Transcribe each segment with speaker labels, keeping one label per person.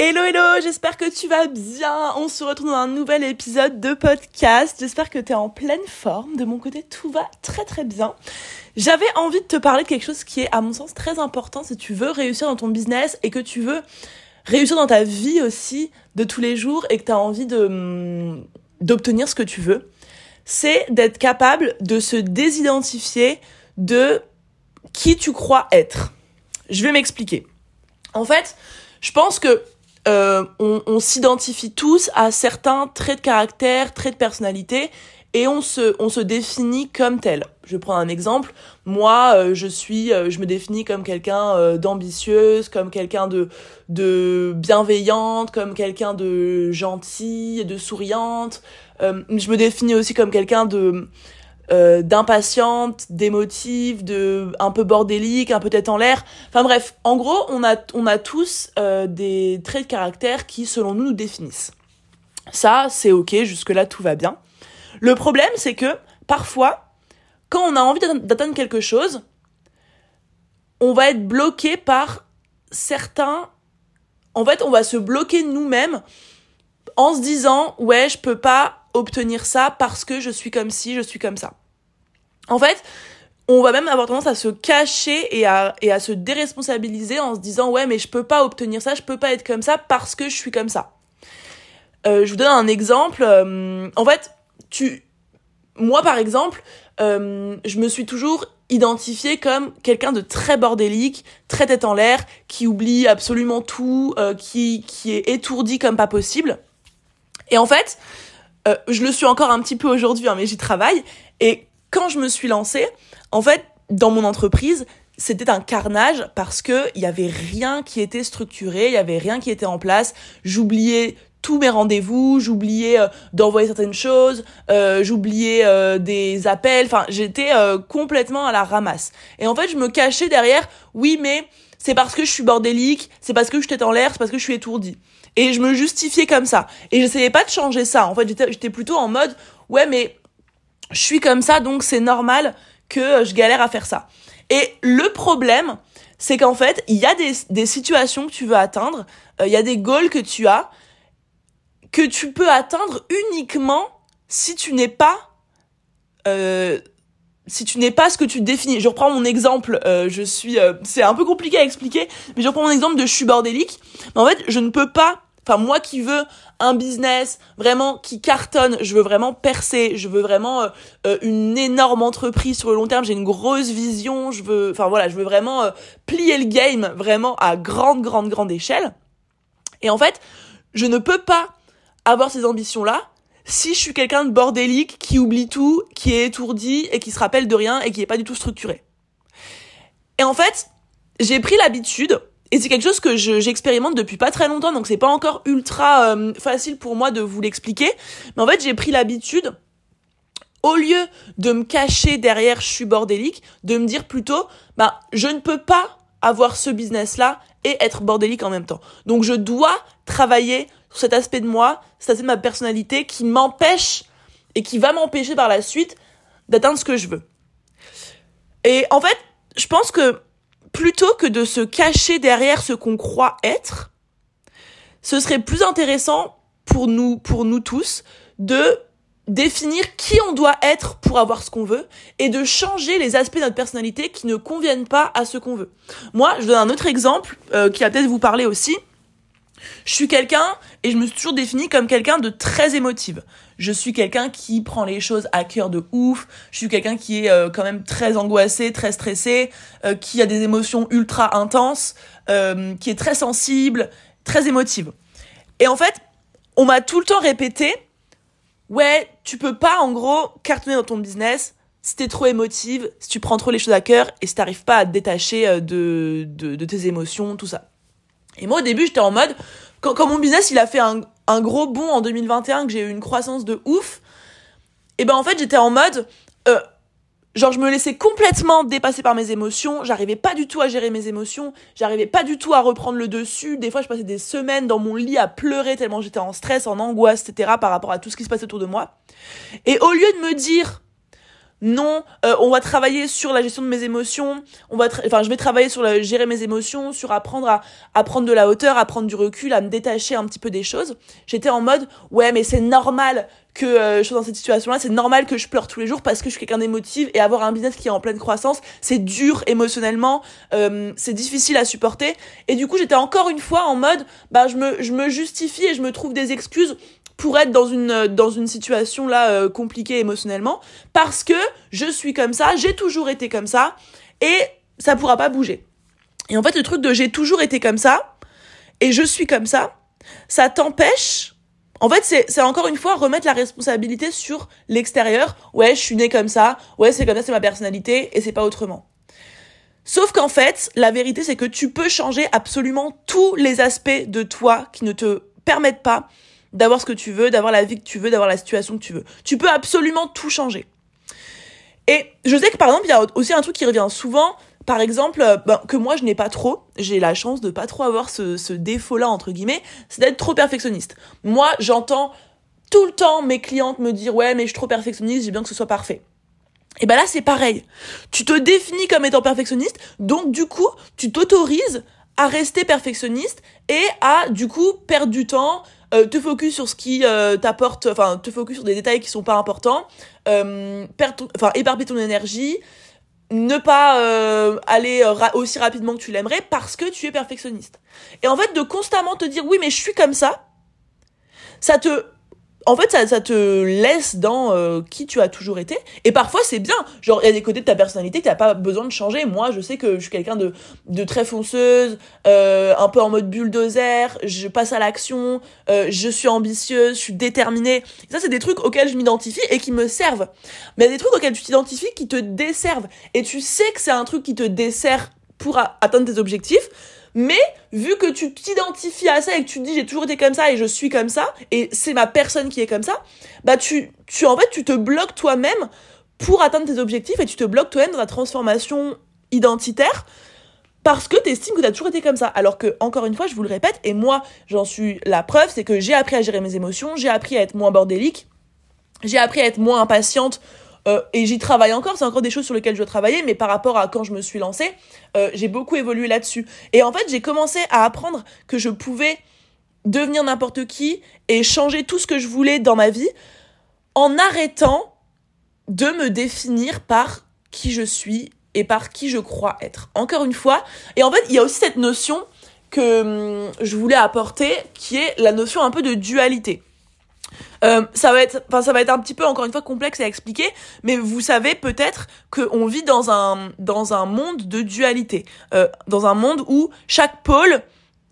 Speaker 1: Hello hello, j'espère que tu vas bien. On se retrouve dans un nouvel épisode de podcast. J'espère que tu es en pleine forme. De mon côté, tout va très très bien. J'avais envie de te parler de quelque chose qui est à mon sens très important si tu veux réussir dans ton business et que tu veux réussir dans ta vie aussi de tous les jours et que tu as envie de hum, d'obtenir ce que tu veux. C'est d'être capable de se désidentifier de qui tu crois être. Je vais m'expliquer. En fait, je pense que euh, on, s'identifie tous à certains traits de caractère, traits de personnalité, et on se, on se définit comme tel. Je prends un exemple. Moi, euh, je suis, euh, je me définis comme quelqu'un d'ambitieuse, comme quelqu'un de, de bienveillante, comme quelqu'un de gentil, de souriante. je me définis aussi comme quelqu'un de euh, d'impatiente, d'émotive, de un peu bordélique, un peu tête en l'air. Enfin bref, en gros, on a on a tous euh, des traits de caractère qui selon nous nous définissent. Ça, c'est OK, jusque là tout va bien. Le problème, c'est que parfois quand on a envie d'atteindre quelque chose, on va être bloqué par certains en fait, on va se bloquer nous-mêmes en se disant ouais, je peux pas obtenir ça parce que je suis comme ci, je suis comme ça. En fait, on va même avoir tendance à se cacher et à, et à se déresponsabiliser en se disant ouais mais je peux pas obtenir ça, je peux pas être comme ça parce que je suis comme ça. Euh, je vous donne un exemple. Euh, en fait, tu, moi par exemple, euh, je me suis toujours identifiée comme quelqu'un de très bordélique, très tête en l'air, qui oublie absolument tout, qui, qui est étourdi comme pas possible. Et en fait, euh, je le suis encore un petit peu aujourd'hui, hein, mais j'y travaille. Et quand je me suis lancée, en fait, dans mon entreprise, c'était un carnage parce que il y avait rien qui était structuré, il y avait rien qui était en place. J'oubliais tous mes rendez-vous, j'oubliais euh, d'envoyer certaines choses, euh, j'oubliais des appels, enfin j'étais complètement à la ramasse. Et en fait je me cachais derrière, oui mais c'est parce que je suis bordélique, c'est parce que je tête en l'air, c'est parce que je suis étourdie. Et je me justifiais comme ça. Et j'essayais pas de changer ça. En fait, j'étais plutôt en mode, ouais, mais je suis comme ça, donc c'est normal que je galère à faire ça. Et le problème, c'est qu'en fait, il y a des, situations que tu veux atteindre, euh, il y a des goals que tu as, que tu peux atteindre uniquement si tu n'es pas euh, si tu n'es pas ce que tu définis. Je reprends mon exemple, euh, je suis euh, c'est un peu compliqué à expliquer, mais je reprends mon exemple de je suis bordélique. Mais en fait, je ne peux pas enfin moi qui veux un business vraiment qui cartonne, je veux vraiment percer, je veux vraiment euh, une énorme entreprise sur le long terme, j'ai une grosse vision, je veux enfin voilà, je veux vraiment plier le game vraiment à grande grande grande échelle. Et en fait, je ne peux pas avoir ces ambitions là si je suis quelqu'un de bordélique qui oublie tout, qui est étourdi et qui se rappelle de rien et qui est pas du tout structuré. Et en fait, j'ai pris l'habitude et c'est quelque chose que j'expérimente depuis pas très longtemps, donc c'est pas encore ultra euh, facile pour moi de vous l'expliquer. Mais en fait, j'ai pris l'habitude, au lieu de me cacher derrière je suis bordélique, de me dire plutôt, bah, je ne peux pas avoir ce business-là et être bordélique en même temps. Donc je dois travailler sur cet aspect de moi, cet aspect de ma personnalité qui m'empêche et qui va m'empêcher par la suite d'atteindre ce que je veux. Et en fait, je pense que plutôt que de se cacher derrière ce qu'on croit être, ce serait plus intéressant pour nous, pour nous tous, de définir qui on doit être pour avoir ce qu'on veut et de changer les aspects de notre personnalité qui ne conviennent pas à ce qu'on veut. Moi, je donne un autre exemple euh, qui va peut-être vous parler aussi. Je suis quelqu'un, et je me suis toujours définie comme quelqu'un de très émotive. Je suis quelqu'un qui prend les choses à cœur de ouf. Je suis quelqu'un qui est euh, quand même très angoissé, très stressé, euh, qui a des émotions ultra intenses, euh, qui est très sensible, très émotive. Et en fait, on m'a tout le temps répété, ouais, tu peux pas en gros cartonner dans ton business si t'es trop émotive, si tu prends trop les choses à cœur et si t'arrives pas à te détacher de, de, de tes émotions, tout ça. Et moi au début j'étais en mode, quand, mon business il a fait un, un gros bond en 2021, que j'ai eu une croissance de ouf, et ben en fait j'étais en mode, euh, genre je me laissais complètement dépasser par mes émotions, j'arrivais pas du tout à gérer mes émotions, j'arrivais pas du tout à reprendre le dessus, des fois je passais des semaines dans mon lit à pleurer tellement j'étais en stress, en angoisse, etc. par rapport à tout ce qui se passait autour de moi. Et au lieu de me dire, non, euh, on va travailler sur la gestion de mes émotions, on va enfin je vais travailler sur la, gérer mes émotions, sur apprendre à, à prendre de la hauteur, à prendre du recul, à me détacher un petit peu des choses. J'étais en mode ouais, mais c'est normal que euh, je sois dans cette situation-là, c'est normal que je pleure tous les jours parce que je suis quelqu'un d'émotive et avoir un business qui est en pleine croissance, c'est dur émotionnellement, euh, c'est difficile à supporter. Et du coup, j'étais encore une fois en mode bah je me je me justifie et je me trouve des excuses pour être dans une dans une situation là euh, compliquée émotionnellement parce que je suis comme ça, j'ai toujours été comme ça et ça pourra pas bouger. Et en fait, le truc de j'ai toujours été comme ça et je suis comme ça, ça t'empêche en fait, c'est, c'est encore une fois remettre la responsabilité sur l'extérieur. Ouais, je suis né comme ça. Ouais, c'est comme ça, c'est ma personnalité et c'est pas autrement. Sauf qu'en fait, la vérité, c'est que tu peux changer absolument tous les aspects de toi qui ne te permettent pas d'avoir ce que tu veux, d'avoir la vie que tu veux, d'avoir la situation que tu veux. Tu peux absolument tout changer. Et je sais que par exemple, il y a aussi un truc qui revient souvent, par exemple, euh, ben, que moi je n'ai pas trop, j'ai la chance de pas trop avoir ce, ce défaut-là, entre guillemets, c'est d'être trop perfectionniste. Moi, j'entends tout le temps mes clientes me dire ouais mais je suis trop perfectionniste, j'ai bien que ce soit parfait. Et ben là c'est pareil. Tu te définis comme étant perfectionniste, donc du coup tu t'autorises à rester perfectionniste et à du coup perdre du temps, euh, te focus sur ce qui euh, t'apporte, enfin te focus sur des détails qui sont pas importants, euh, enfin éparpiller ton énergie, ne pas euh, aller aussi rapidement que tu l'aimerais parce que tu es perfectionniste. Et en fait de constamment te dire oui mais je suis comme ça, ça te en fait, ça, te laisse dans euh, qui tu as toujours été. Et parfois, c'est bien. Genre, il y a des côtés de ta personnalité que t'as pas besoin de changer. Moi, je sais que je suis quelqu'un de, de très fonceuse, euh, un peu en mode bulldozer. Je passe à l'action. Euh, je suis ambitieuse. Je suis déterminée. ça, c'est des trucs auxquels je m'identifie et qui me servent. Mais il y a des trucs auxquels tu t'identifies qui te desservent. Et tu sais que c'est un truc qui te dessert pour atteindre tes objectifs mais vu que tu t'identifies à ça et que tu te dis j'ai toujours été comme ça et je suis comme ça et c'est ma personne qui est comme ça, bah tu en fait tu te bloques toi-même pour atteindre tes objectifs et tu te bloques toi-même dans la transformation identitaire parce que tu estimes que tu as toujours été comme ça. Alors que, encore une fois, je vous le répète, et moi, j'en suis la preuve, c'est que j'ai appris à gérer mes émotions, j'ai appris à être moins bordélique, j'ai appris à être moins impatiente euh, et j'y travaille encore, c'est encore des choses sur lesquelles je dois travailler, mais par rapport à quand je me suis lancée, euh, j'ai beaucoup évolué là-dessus. Et en fait, j'ai commencé à apprendre que je pouvais devenir n'importe qui et changer tout ce que je voulais dans ma vie en arrêtant de me définir par qui je suis et par qui je crois être. Encore une fois, et en fait, il y a aussi cette notion que hum, je voulais apporter qui est la notion un peu de dualité. Euh, ça va être, enfin ça va être un petit peu encore une fois complexe à expliquer, mais vous savez peut-être qu'on vit dans un dans un monde de dualité, euh, dans un monde où chaque pôle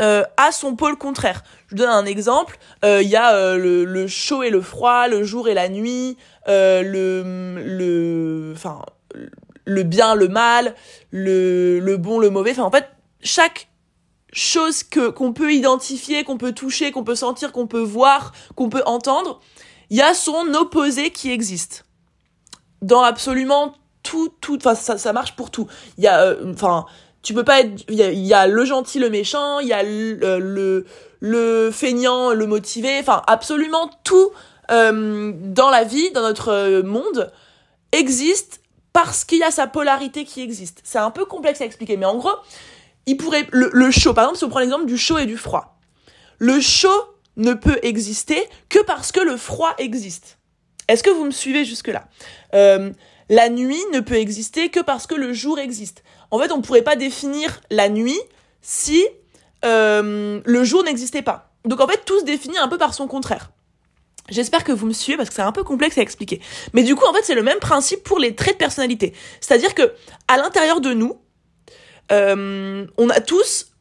Speaker 1: euh, a son pôle contraire. Je vous donne un exemple. Il y a le, le, chaud et le froid, le jour et la nuit, le le enfin le bien, le mal, le le bon, le mauvais. Enfin en fait chaque chose que qu'on peut identifier, qu'on peut toucher, qu'on peut sentir, qu'on peut voir, qu'on peut entendre, il y a son opposé qui existe. Dans absolument tout, tout, enfin ça, ça marche pour tout. Il y a, euh, enfin, tu peux pas être, il y, a, le gentil, le méchant, il y a le, euh, le, le feignant, le motivé, enfin absolument tout euh, dans la vie, dans notre monde existe parce qu'il y a sa polarité qui existe. C'est un peu complexe à expliquer, mais en gros, il pourrait le, chaud par exemple si on prend l'exemple du chaud et du froid. Le chaud ne peut exister que parce que le froid existe. Est-ce que vous me suivez jusque là euh, la nuit ne peut exister que parce que le jour existe. En fait on ne pourrait pas définir la nuit si euh, le jour n'existait pas. Donc en fait tout se définit un peu par son contraire. J'espère que vous me suivez parce que c'est un peu complexe à expliquer. Mais du coup, en fait, c'est le même principe pour les traits de personnalité. C'est-à-dire que à l'intérieur de nous, euh, on a tous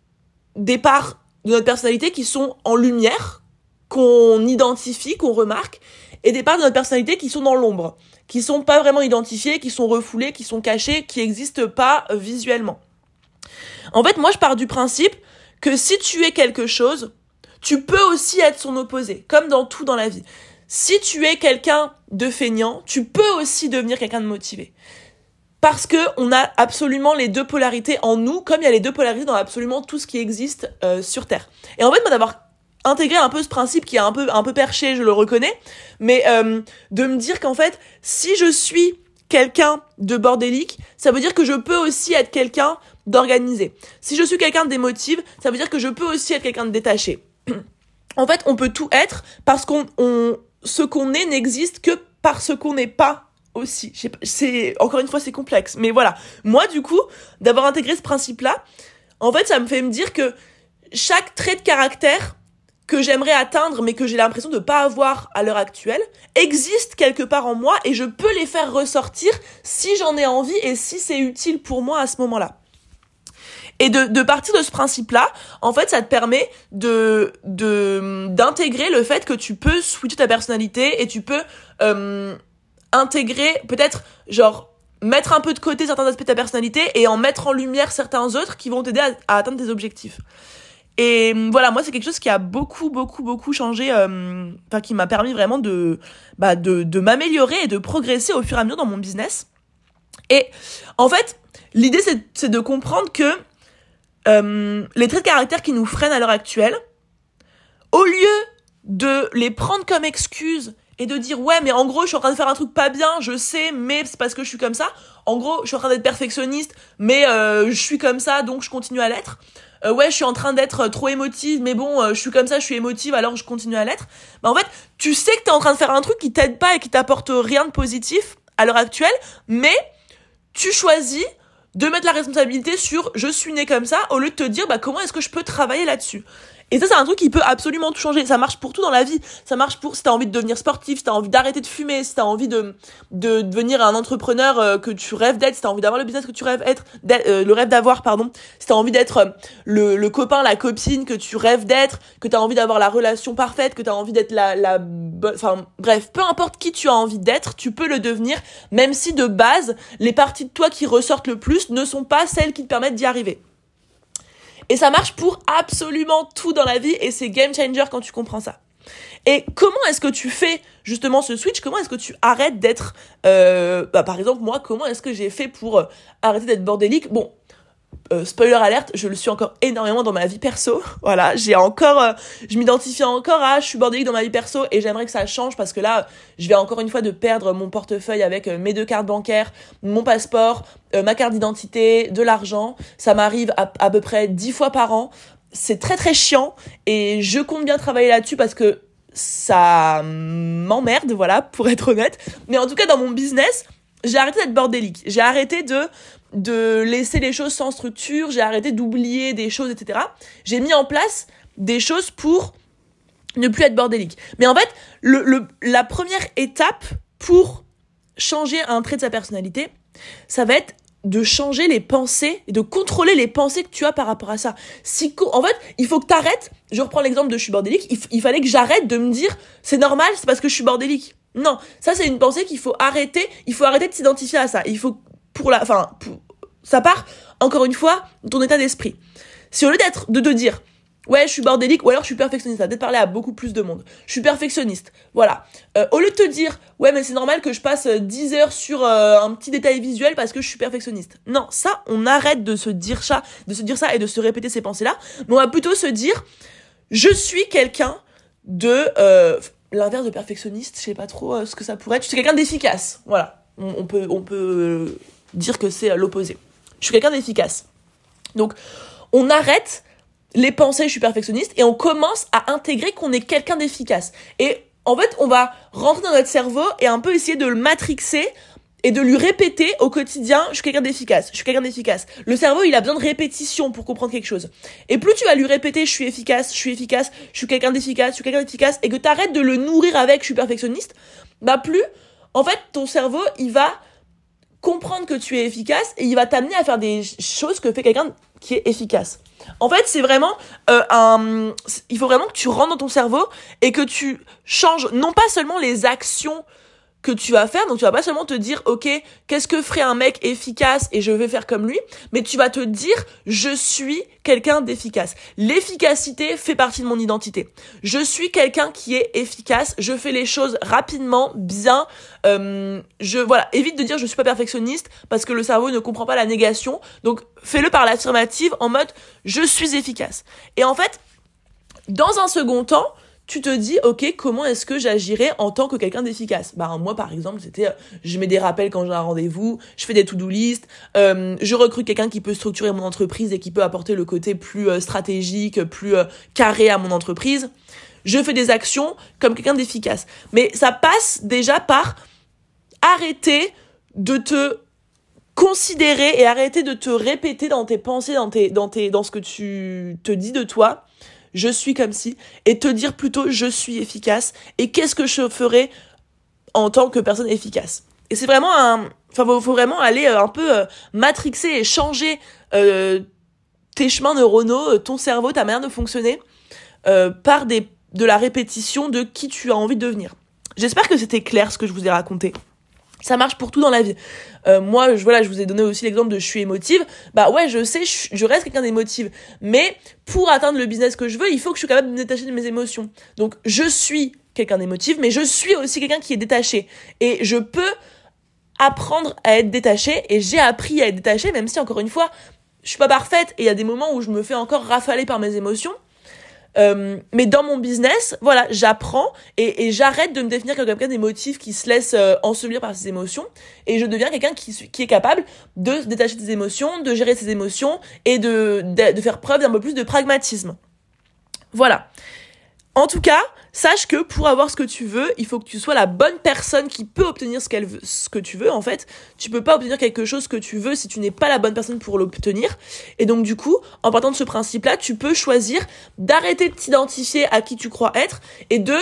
Speaker 1: des parts de notre personnalité qui sont en lumière, qu'on identifie, qu'on remarque, et des parts de notre personnalité qui sont dans l'ombre, qui sont pas vraiment identifiées, qui sont refoulées, qui sont cachées, qui n'existent pas visuellement. En fait, moi, je pars du principe que si tu es quelque chose, tu peux aussi être son opposé, comme dans tout dans la vie. Si tu es quelqu'un de feignant, tu peux aussi devenir quelqu'un de motivé parce que on a absolument les deux polarités en nous, comme il y a les deux polarités dans absolument tout ce qui existe euh, sur Terre. Et en fait, moi d'avoir intégré un peu ce principe qui est un peu un peu perché, je le reconnais, mais euh, de me dire qu'en fait, si je suis quelqu'un de bordélique, ça veut dire que je peux aussi être quelqu'un d'organisé. Si je suis quelqu'un d'émotive, ça veut dire que je peux aussi être quelqu'un de détaché. en fait, on peut tout être parce qu'on on, ce qu'on est n'existe que parce qu'on n'est pas aussi. C'est encore une fois c'est complexe, mais voilà. Moi du coup, d'avoir intégré ce principe-là, en fait, ça me fait me dire que chaque trait de caractère que j'aimerais atteindre mais que j'ai l'impression de pas avoir à l'heure actuelle existe quelque part en moi et je peux les faire ressortir si j'en ai envie et si c'est utile pour moi à ce moment-là. Et de, de partir de ce principe-là, en fait, ça te permet de de d'intégrer le fait que tu peux switcher ta personnalité et tu peux euh, intégrer peut-être genre mettre un peu de côté certains aspects de ta personnalité et en mettre en lumière certains autres qui vont t'aider à, atteindre tes objectifs. Et voilà, moi c'est quelque chose qui a beaucoup beaucoup beaucoup changé, euh, enfin qui m'a permis vraiment de bah de, m'améliorer et de progresser au fur et à mesure dans mon business. Et en fait, l'idée c'est de comprendre que euh, les traits de caractère qui nous freinent à l'heure actuelle, au lieu de les prendre comme excuse et de dire ouais mais en gros je suis en train de faire un truc pas bien, je sais mais c'est parce que je suis comme ça. En gros je suis en train d'être perfectionniste mais euh, je suis comme ça donc je continue à l'être. Euh, ouais je suis en train d'être trop émotive mais bon je suis comme ça je suis émotive alors je continue à l'être. Bah en fait tu sais que t'es en train de faire un truc qui t'aide pas et qui t'apporte rien de positif à l'heure actuelle mais tu choisis de mettre la responsabilité sur je suis né comme ça au lieu de te dire bah comment est-ce que je peux travailler là-dessus? Et ça, c'est un truc qui peut absolument tout changer. Ça marche pour tout dans la vie. Ça marche pour si t'as envie de devenir sportif, si t'as envie d'arrêter de fumer, si t'as envie de, de devenir un entrepreneur euh, que tu rêves d'être, si t'as envie d'avoir le business que tu rêves être, euh, le rêve d'avoir, pardon. Si t'as envie d'être euh, le, le copain, la copine que tu rêves d'être, que t'as envie d'avoir la relation parfaite, que t'as envie d'être la, la, enfin, bref, peu importe qui tu as envie d'être, tu peux le devenir, même si de base, les parties de toi qui ressortent le plus ne sont pas celles qui te permettent d'y arriver. Et ça marche pour absolument tout dans la vie et c'est game changer quand tu comprends ça. Et comment est-ce que tu fais justement ce switch? Comment est-ce que tu arrêtes d'être, euh, bah, par exemple moi, comment est-ce que j'ai fait pour euh, arrêter d'être bordélique? Bon, euh, spoiler alerte, je le suis encore énormément dans ma vie perso. Voilà, j'ai encore, euh, je m'identifie encore à, je suis bordélique dans ma vie perso et j'aimerais que ça change parce que là, je vais encore une fois de perdre mon portefeuille avec euh, mes deux cartes bancaires, mon passeport, ma carte d'identité, de l'argent. Ça m'arrive à, à peu près dix fois par an. C'est très très chiant et je compte bien travailler là-dessus parce que ça m'emmerde, voilà, pour être honnête. Mais en tout cas, dans mon business, j'ai arrêté d'être bordélique. J'ai arrêté de de laisser les choses sans structure, j'ai arrêté d'oublier des choses, etc. J'ai mis en place des choses pour ne plus être bordélique. Mais en fait, le, le, la première étape pour changer un trait de sa personnalité, ça va être de changer les pensées et de contrôler les pensées que tu as par rapport à ça. En fait, il faut que tu arrêtes. Je reprends l'exemple de je suis bordélique. Il fallait que j'arrête de me dire c'est normal, c'est parce que je suis bordélique. Non, ça c'est une pensée qu'il faut arrêter. Il faut arrêter de s'identifier à ça. Il faut pour la, enfin, ça part encore une fois ton état d'esprit. Si au lieu d'être de te dire ouais je suis bordélique ou alors je suis perfectionniste, d'être parlé à beaucoup plus de monde. Je suis perfectionniste, voilà. Euh, au lieu de te dire ouais mais c'est normal que je passe 10 heures sur euh, un petit détail visuel parce que je suis perfectionniste. Non, ça on arrête de se dire ça, de se dire ça et de se répéter ces pensées là. Mais on va plutôt se dire je suis quelqu'un de euh, l'inverse de perfectionniste, je sais pas trop ce que ça pourrait être. Je suis quelqu'un d'efficace, voilà. On, peut on peut dire que c'est l'opposé. Je suis quelqu'un d'efficace. Donc, on arrête les pensées, je suis perfectionniste, et on commence à intégrer qu'on est quelqu'un d'efficace. Et en fait, on va rentrer dans notre cerveau et un peu essayer de le matrixer et de lui répéter au quotidien, je suis quelqu'un d'efficace, je suis quelqu'un d'efficace. Le cerveau, il a besoin de répétition pour comprendre quelque chose. Et plus tu vas lui répéter, je suis efficace, je suis efficace, je suis quelqu'un d'efficace, je suis quelqu'un d'efficace, et que tu arrêtes de le nourrir avec, je suis perfectionniste, bah plus, en fait, ton cerveau, il va comprendre que tu es efficace et il va t'amener à faire des choses que fait quelqu'un qui est efficace. En fait, c'est vraiment euh, un. Il faut vraiment que tu rentres dans ton cerveau et que tu changes non pas seulement les actions que tu vas faire. Donc tu vas pas seulement te dire OK, qu'est-ce que ferait un mec efficace et je vais faire comme lui, mais tu vas te dire je suis quelqu'un d'efficace. L'efficacité fait partie de mon identité. Je suis quelqu'un qui est efficace, je fais les choses rapidement, bien. Euh, je voilà, évite de dire je suis pas perfectionniste parce que le cerveau ne comprend pas la négation. Donc fais-le par l'affirmative en mode je suis efficace. Et en fait, dans un second temps, tu te dis, ok, comment est-ce que j'agirais en tant que quelqu'un d'efficace? Bah moi par exemple, c'était, euh, je mets des rappels quand j'ai un rendez-vous, je fais des to-do list, euh, je recrute quelqu'un qui peut structurer mon entreprise et qui peut apporter le côté plus euh, stratégique, plus carré à mon entreprise. Je fais des actions comme quelqu'un d'efficace. Mais ça passe déjà par arrêter de te considérer et arrêter de te répéter dans tes pensées, dans, ce que tu te dis de toi, je suis comme si, et te dire plutôt je suis efficace et qu'est-ce que je ferai en tant que personne efficace. Et c'est vraiment un, enfin, faut, vraiment aller euh, un peu euh, matrixer et changer euh, tes chemins neuronaux, ton cerveau, ta manière de fonctionner par des, de la répétition de qui tu as envie de devenir. J'espère que c'était clair ce que je vous ai raconté. Ça marche pour tout dans la vie. Euh, moi, je, voilà, je vous ai donné aussi l'exemple de je suis émotive. Bah ouais, je sais, je, reste quelqu'un d'émotive. Mais pour atteindre le business que je veux, il faut que je sois capable de me détacher de mes émotions. Donc, je suis quelqu'un d'émotive, mais je suis aussi quelqu'un qui est détaché. Et je peux apprendre à être détaché. Et j'ai appris à être détaché, même si, encore une fois, je suis pas parfaite. Et il y a des moments où je me fais encore rafaler par mes émotions. Euh, mais dans mon business, voilà, j'apprends et, et j'arrête de me définir comme quelqu'un d'émotif qui se laisse euh, ensevelir par ses émotions et je deviens quelqu'un qui, qui est capable de se détacher des émotions, de gérer ses émotions et de, de, de faire preuve d'un peu plus de pragmatisme. Voilà. En tout cas, sache que pour avoir ce que tu veux, il faut que tu sois la bonne personne qui peut obtenir ce qu'elle veut, ce que tu veux en fait. Tu peux pas obtenir quelque chose que tu veux si tu n'es pas la bonne personne pour l'obtenir. Et donc du coup, en partant de ce principe-là, tu peux choisir d'arrêter de t'identifier à qui tu crois être et de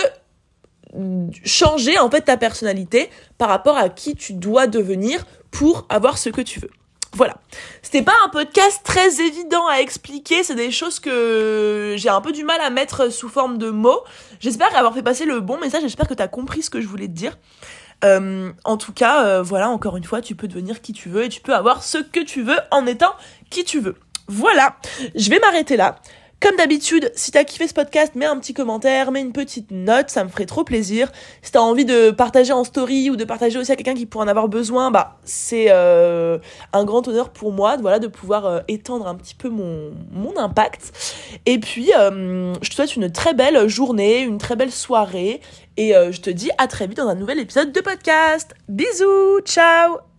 Speaker 1: changer en fait ta personnalité par rapport à qui tu dois devenir pour avoir ce que tu veux. Voilà. C'était pas un podcast très évident à expliquer, c'est des choses que j'ai un peu du mal à mettre sous forme de mots. J'espère avoir fait passer le bon message, j'espère que t'as compris ce que je voulais te dire. Euh, en tout cas, euh, voilà, encore une fois, tu peux devenir qui tu veux et tu peux avoir ce que tu veux en étant qui tu veux. Voilà, je vais m'arrêter là. Comme d'habitude, si t'as kiffé ce podcast, mets un petit commentaire, mets une petite note, ça me ferait trop plaisir. Si t'as envie de partager en story ou de partager aussi à quelqu'un qui pourrait en avoir besoin, bah c'est euh, un grand honneur pour moi, voilà, de pouvoir euh, étendre un petit peu mon mon impact. Et puis, euh, je te souhaite une très belle journée, une très belle soirée, et je te dis à très vite dans un nouvel épisode de podcast. Bisous, ciao.